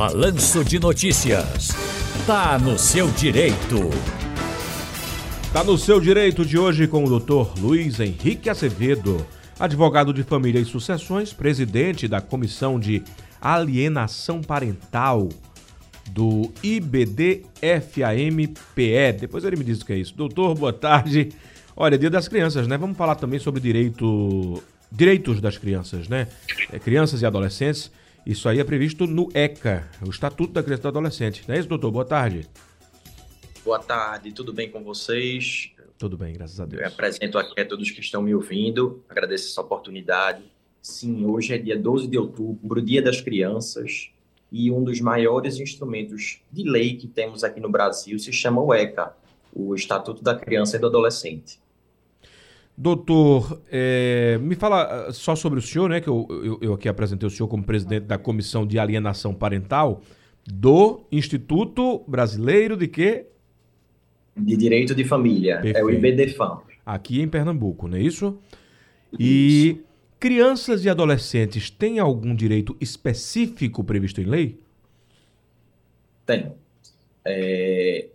Balanço de Notícias. Tá no seu direito. Tá no seu direito de hoje com o Dr. Luiz Henrique Acevedo, advogado de família e sucessões, presidente da Comissão de Alienação Parental do IBD-FAMPE. Depois ele me diz o que é isso. Doutor, boa tarde. Olha, dia das crianças, né? Vamos falar também sobre direito, direitos das crianças, né? É, crianças e adolescentes. Isso aí é previsto no ECA, o Estatuto da Criança e do Adolescente. Não é isso, doutor? Boa tarde. Boa tarde, tudo bem com vocês? Tudo bem, graças a Deus. Eu apresento aqui a todos que estão me ouvindo, agradeço essa oportunidade. Sim, hoje é dia 12 de outubro, Dia das Crianças, e um dos maiores instrumentos de lei que temos aqui no Brasil se chama o ECA, o Estatuto da Criança e do Adolescente. Doutor, é, me fala ah, só sobre o senhor, né? Que eu, eu, eu, aqui apresentei o senhor como presidente da Comissão de Alienação Parental do Instituto Brasileiro de quê? De Direito de Família. Perfeito. É o IBDFAM. Aqui em Pernambuco, não é isso? isso? E crianças e adolescentes têm algum direito específico previsto em lei? Tem. É,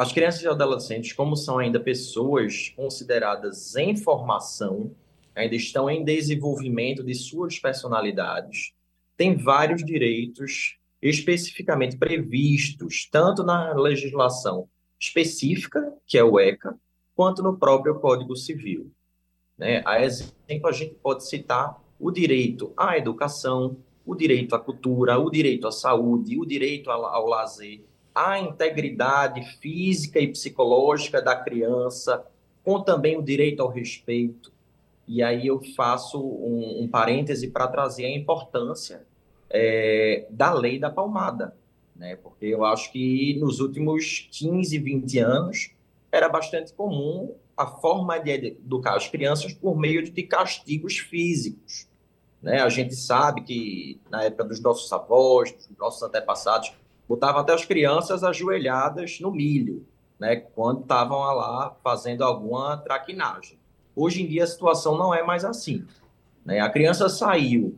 as crianças e adolescentes, como são ainda pessoas consideradas em formação, ainda estão em desenvolvimento de suas personalidades, têm vários direitos especificamente previstos, tanto na legislação específica, que é o ECA, quanto no próprio Código Civil. Né? A exemplo, a gente pode citar o direito à educação, o direito à cultura, o direito à saúde, o direito ao, ao lazer, a integridade física e psicológica da criança, com também o direito ao respeito. E aí eu faço um, um parêntese para trazer a importância é, da lei da palmada, né? porque eu acho que nos últimos 15, 20 anos era bastante comum a forma de educar as crianças por meio de castigos físicos. Né? A gente sabe que na época dos nossos avós, dos nossos antepassados, botava até as crianças ajoelhadas no milho, né, quando estavam lá fazendo alguma traquinagem. Hoje em dia a situação não é mais assim. Né? A criança saiu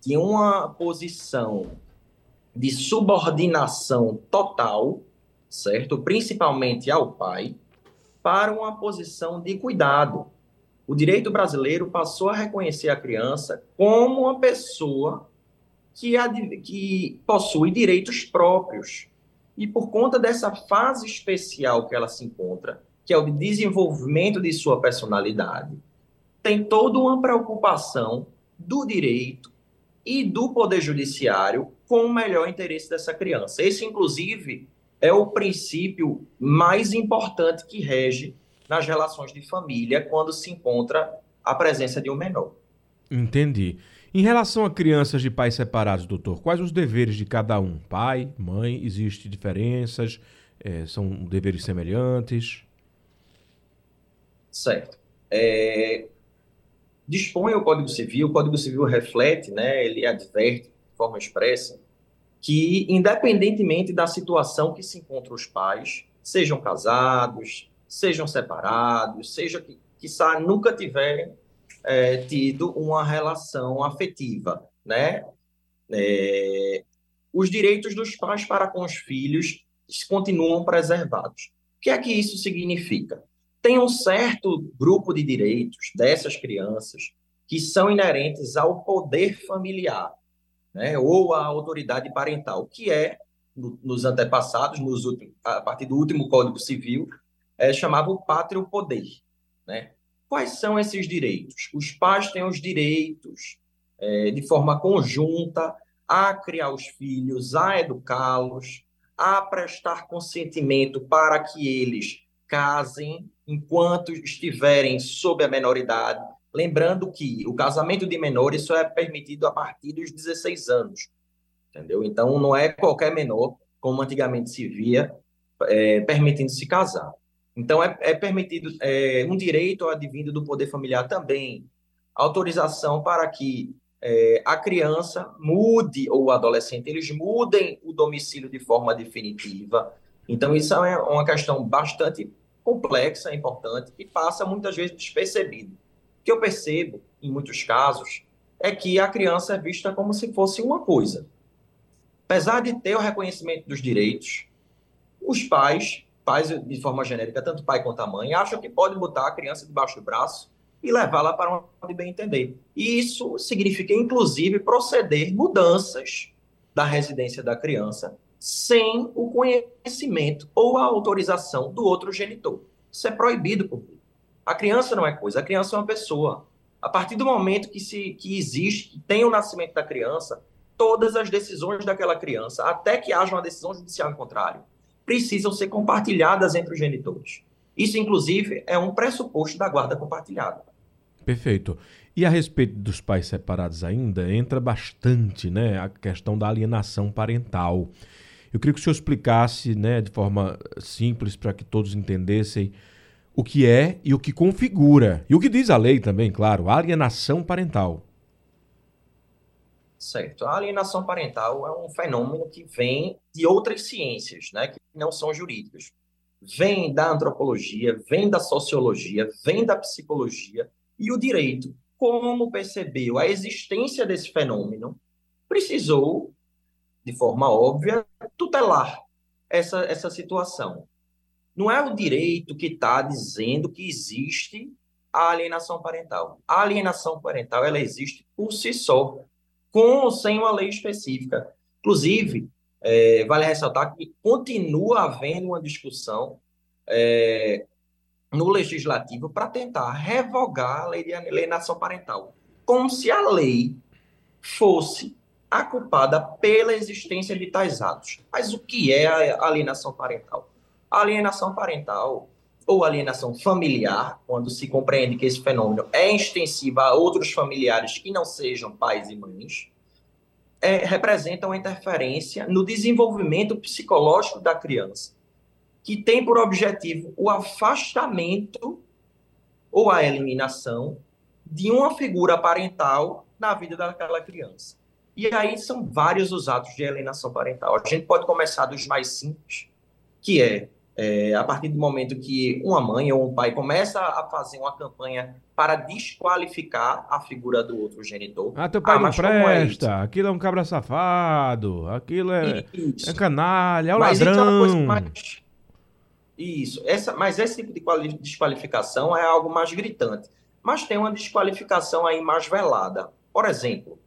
de uma posição de subordinação total, certo? Principalmente ao pai, para uma posição de cuidado. O direito brasileiro passou a reconhecer a criança como uma pessoa que, que possui direitos próprios. E por conta dessa fase especial que ela se encontra, que é o de desenvolvimento de sua personalidade, tem toda uma preocupação do direito e do poder judiciário com o melhor interesse dessa criança. Esse, inclusive, é o princípio mais importante que rege nas relações de família quando se encontra a presença de um menor. Entendi. Em relação a crianças de pais separados, doutor, quais os deveres de cada um? Pai, mãe, existem diferenças? É, são deveres semelhantes? Certo. É, dispõe o Código Civil, o Código Civil reflete, né, ele adverte de forma expressa que, independentemente da situação que se encontram os pais, sejam casados, sejam separados, seja que, que nunca tiverem é, tido uma relação afetiva, né? É, os direitos dos pais para com os filhos continuam preservados. O que é que isso significa? Tem um certo grupo de direitos dessas crianças que são inerentes ao poder familiar, né, ou à autoridade parental, que é, no, nos antepassados, nos últimos, a partir do último Código Civil, é, chamava o pátrio poder. Né? Quais são esses direitos? Os pais têm os direitos, é, de forma conjunta, a criar os filhos, a educá-los, a prestar consentimento para que eles casem enquanto estiverem sob a menoridade. Lembrando que o casamento de menores só é permitido a partir dos 16 anos. Entendeu? Então, não é qualquer menor, como antigamente se via, é, permitindo se casar. Então, é, é permitido é, um direito advindo do poder familiar também, autorização para que é, a criança mude, ou o adolescente, eles mudem o domicílio de forma definitiva. Então, isso é uma questão bastante complexa, importante, e passa muitas vezes despercebido. O que eu percebo, em muitos casos, é que a criança é vista como se fosse uma coisa. Apesar de ter o reconhecimento dos direitos, os pais, pais de forma genérica, tanto pai quanto a mãe, acham que pode botar a criança debaixo do braço e levá-la para onde bem entender. E isso significa, inclusive, proceder mudanças da residência da criança sem o conhecimento ou a autorização do outro genitor. Isso é proibido por lei. A criança não é coisa, a criança é uma pessoa. A partir do momento que, se, que existe, que tem o nascimento da criança, todas as decisões daquela criança, até que haja uma decisão judicial em contrário, precisam ser compartilhadas entre os genitores. Isso, inclusive, é um pressuposto da guarda compartilhada. Perfeito. E a respeito dos pais separados ainda, entra bastante né, a questão da alienação parental. Eu queria que o senhor explicasse né, de forma simples para que todos entendessem o que é e o que configura. E o que diz a lei também, claro, alienação parental. Certo. A alienação parental é um fenômeno que vem de outras ciências, né, que não são jurídicas. Vem da antropologia, vem da sociologia, vem da psicologia e o direito como percebeu a existência desse fenômeno, precisou, de forma óbvia, tutelar essa, essa situação. Não é o direito que está dizendo que existe a alienação parental. A alienação parental ela existe por si só, com ou sem uma lei específica. Inclusive, é, vale ressaltar que continua havendo uma discussão é, no legislativo para tentar revogar a lei de alienação parental, como se a lei fosse a culpada pela existência de tais atos. Mas o que é a alienação parental? A alienação parental ou alienação familiar, quando se compreende que esse fenômeno é extensivo a outros familiares que não sejam pais e mães, é, representa uma interferência no desenvolvimento psicológico da criança que tem por objetivo o afastamento ou a eliminação de uma figura parental na vida daquela criança. E aí são vários os atos de alienação parental. A gente pode começar dos mais simples, que é, é, a partir do momento que uma mãe ou um pai começa a fazer uma campanha para desqualificar a figura do outro genitor. Ah, teu pai ah, não é presta, é aquilo é um cabra safado, aquilo é, é canalha, é um mas ladrão. Isso é uma coisa mais, isso. Essa, mas esse tipo de desqualificação é algo mais gritante. Mas tem uma desqualificação aí mais velada. Por exemplo,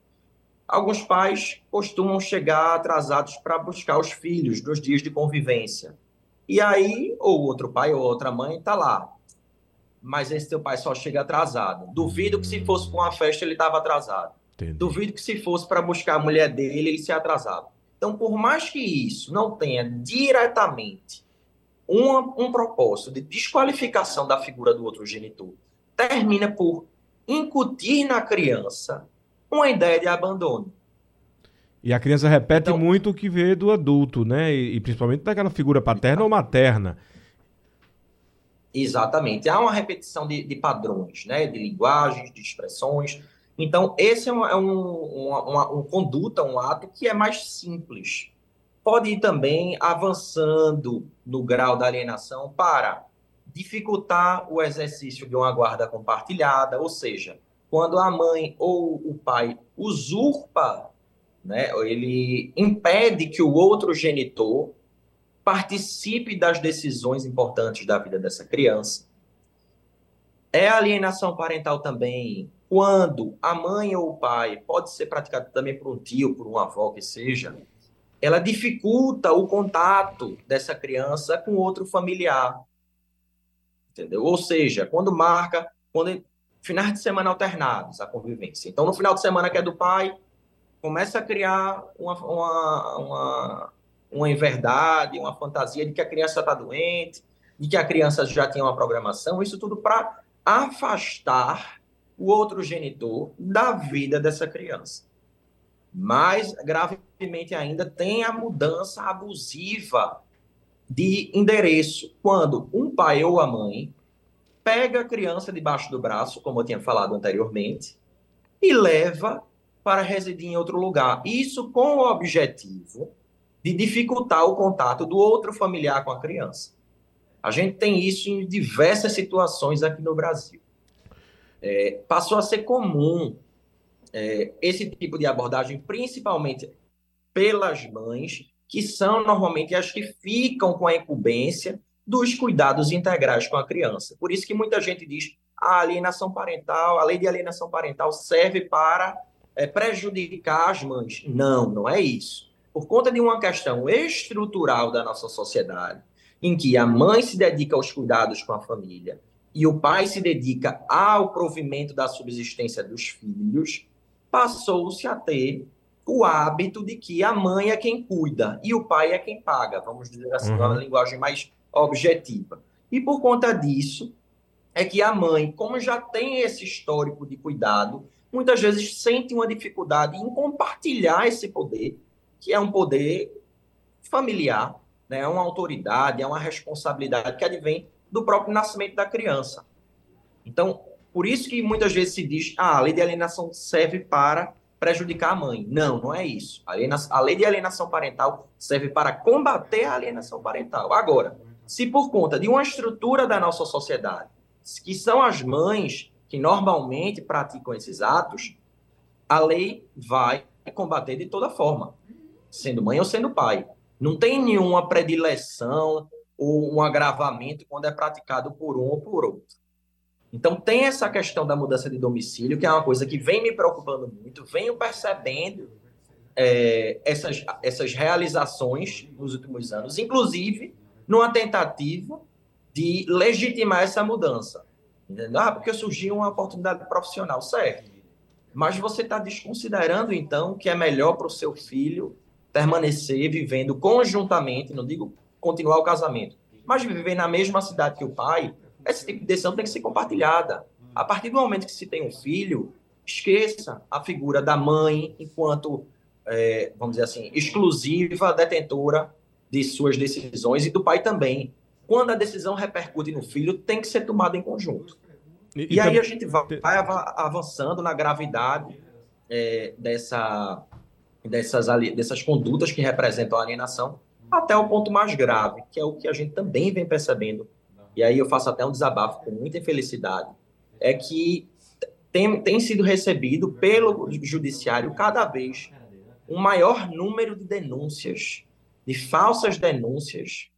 alguns pais costumam chegar atrasados para buscar os filhos nos dias de convivência. E aí, ou outro pai ou outra mãe está lá. Mas esse teu pai só chega atrasado. Duvido que se fosse para uma festa ele estava atrasado. Entendi. Duvido que se fosse para buscar a mulher dele ele se atrasava. Então, por mais que isso não tenha diretamente uma, um propósito de desqualificação da figura do outro genitor termina por incutir na criança uma ideia de abandono. E a criança repete então, muito o que vê do adulto, né? E, e principalmente daquela figura paterna ou materna. Exatamente. Há uma repetição de, de, padrões, né? De linguagens, de expressões. Então, esse é, uma, é um, uma, uma, uma conduta, um ato que é mais simples pode ir também avançando no grau da alienação para dificultar o exercício de uma guarda compartilhada, ou seja, quando a mãe ou o pai usurpa, né, ele impede que o outro genitor participe das decisões importantes da vida dessa criança. É alienação parental também quando a mãe ou o pai pode ser praticado também por um tio, por uma avó que seja, ela dificulta o contato dessa criança com outro familiar. Entendeu? Ou seja, quando marca, quando finais de semana alternados a convivência. Então, no final de semana que é do pai, começa a criar uma, uma, uma, uma inverdade, uma fantasia de que a criança está doente, de que a criança já tinha uma programação, isso tudo para afastar o outro genitor da vida dessa criança. Mais gravemente ainda, tem a mudança abusiva de endereço, quando um pai ou a mãe pega a criança debaixo do braço, como eu tinha falado anteriormente, e leva para residir em outro lugar. Isso com o objetivo de dificultar o contato do outro familiar com a criança. A gente tem isso em diversas situações aqui no Brasil. É, passou a ser comum é, esse tipo de abordagem, principalmente pelas mães, que são normalmente as que ficam com a incumbência dos cuidados integrais com a criança. Por isso que muita gente diz a alienação parental, a lei de alienação parental serve para é, prejudicar as mães. Não, não é isso. Por conta de uma questão estrutural da nossa sociedade, em que a mãe se dedica aos cuidados com a família e o pai se dedica ao provimento da subsistência dos filhos, passou-se a ter o hábito de que a mãe é quem cuida e o pai é quem paga, vamos dizer assim, uhum. uma linguagem mais objetiva. E por conta disso, é que a mãe, como já tem esse histórico de cuidado, muitas vezes sente uma dificuldade em compartilhar esse poder, que é um poder familiar, né? é uma autoridade, é uma responsabilidade que advém do próprio nascimento da criança. Então, por isso que muitas vezes se diz, ah, a lei de alienação serve para prejudicar a mãe. Não, não é isso. A, lei de alienação parental serve para combater a alienação parental. Agora, se por conta de uma estrutura da nossa sociedade, que são as mães que normalmente praticam esses atos, a lei vai combater de toda forma, sendo mãe ou sendo pai. Não tem nenhuma predileção ou um agravamento quando é praticado por um ou por outro. Então, tem essa questão da mudança de domicílio, que é uma coisa que vem me preocupando muito, venho percebendo é, essas, essas realizações nos últimos anos, inclusive numa tentativa de legitimar essa mudança. Entendeu? Ah, porque surgiu uma oportunidade profissional, certo. Mas você está desconsiderando, então, que é melhor para o seu filho permanecer vivendo conjuntamente, não digo continuar o casamento, mas viver na mesma cidade que o pai, esse tipo de decisão tem que ser compartilhada. A partir do momento que se tem um filho, esqueça a figura da mãe enquanto, é, vamos dizer assim, exclusiva detentora de suas decisões e do pai também. Quando a decisão repercute no filho, tem que ser tomada em conjunto. E, e aí a gente vai, vai avançando na gravidade é, dessa, dessas, dessas condutas que representam a alienação até o ponto mais grave, que é o que a gente também vem percebendo, e aí eu faço até um desabafo com muita infelicidade, é que tem, tem sido recebido pelo judiciário cada vez um maior número de denúncias, de falsas denúncias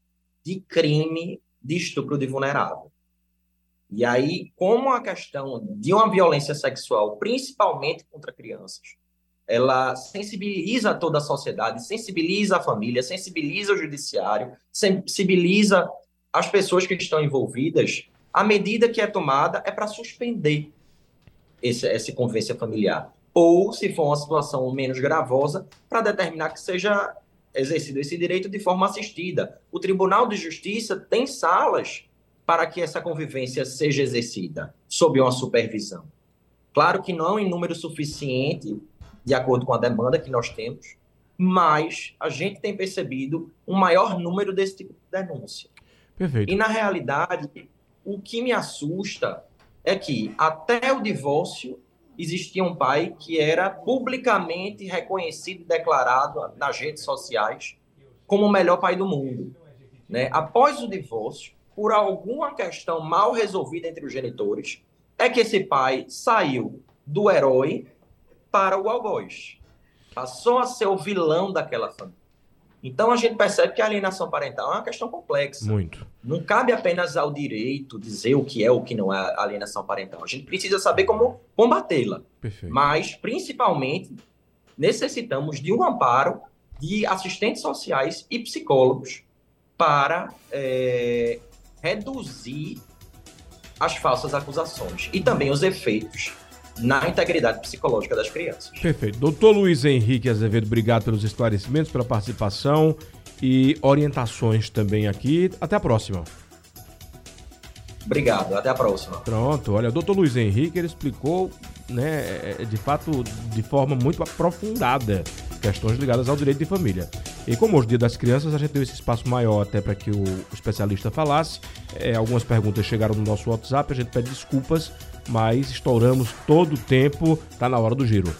de crime de estupro de vulnerável. E aí, como a questão de uma violência sexual, principalmente contra crianças, ela sensibiliza toda a sociedade, sensibiliza a família, sensibiliza o judiciário, sensibiliza as pessoas que estão envolvidas. A medida que é tomada é para suspender esse, essa convivência familiar. Ou, se for uma situação menos gravosa, para determinar que seja exercido esse direito de forma assistida. O Tribunal de Justiça tem salas para que essa convivência seja exercida sob uma supervisão. Claro que não em número suficiente de acordo com a demanda que nós temos, mas a gente tem percebido um maior número desse tipo de denúncia. Perfeito. E na realidade, o que me assusta é que até o divórcio existia um pai que era publicamente reconhecido e declarado nas redes sociais como o melhor pai do mundo. Né? Após o divórcio, por alguma questão mal resolvida entre os genitores, é que esse pai saiu do herói para o algoz. Passou a ser o vilão daquela família. Então a gente percebe que a alienação parental é uma questão complexa. Muito. Não cabe apenas ao direito dizer o que é ou o que não é alienação parental. A gente precisa saber como combatê-la. Mas, principalmente, necessitamos de um amparo de assistentes sociais e psicólogos para é, reduzir as falsas acusações e também os efeitos na integridade psicológica das crianças. Perfeito. Doutor Luiz Henrique Azevedo, obrigado pelos esclarecimentos, pela participação e orientações também aqui. Até a próxima. Obrigado, até a próxima. Pronto, olha, o doutor Luiz Henrique ele explicou, né, é, de fato, de forma muito aprofundada, questões ligadas ao direito de família. E como hoje é o Dia das Crianças, a gente deu esse espaço maior até para que o especialista falasse. É, algumas perguntas chegaram no nosso WhatsApp, a gente pede desculpas mas estouramos todo o tempo, está na hora do giro.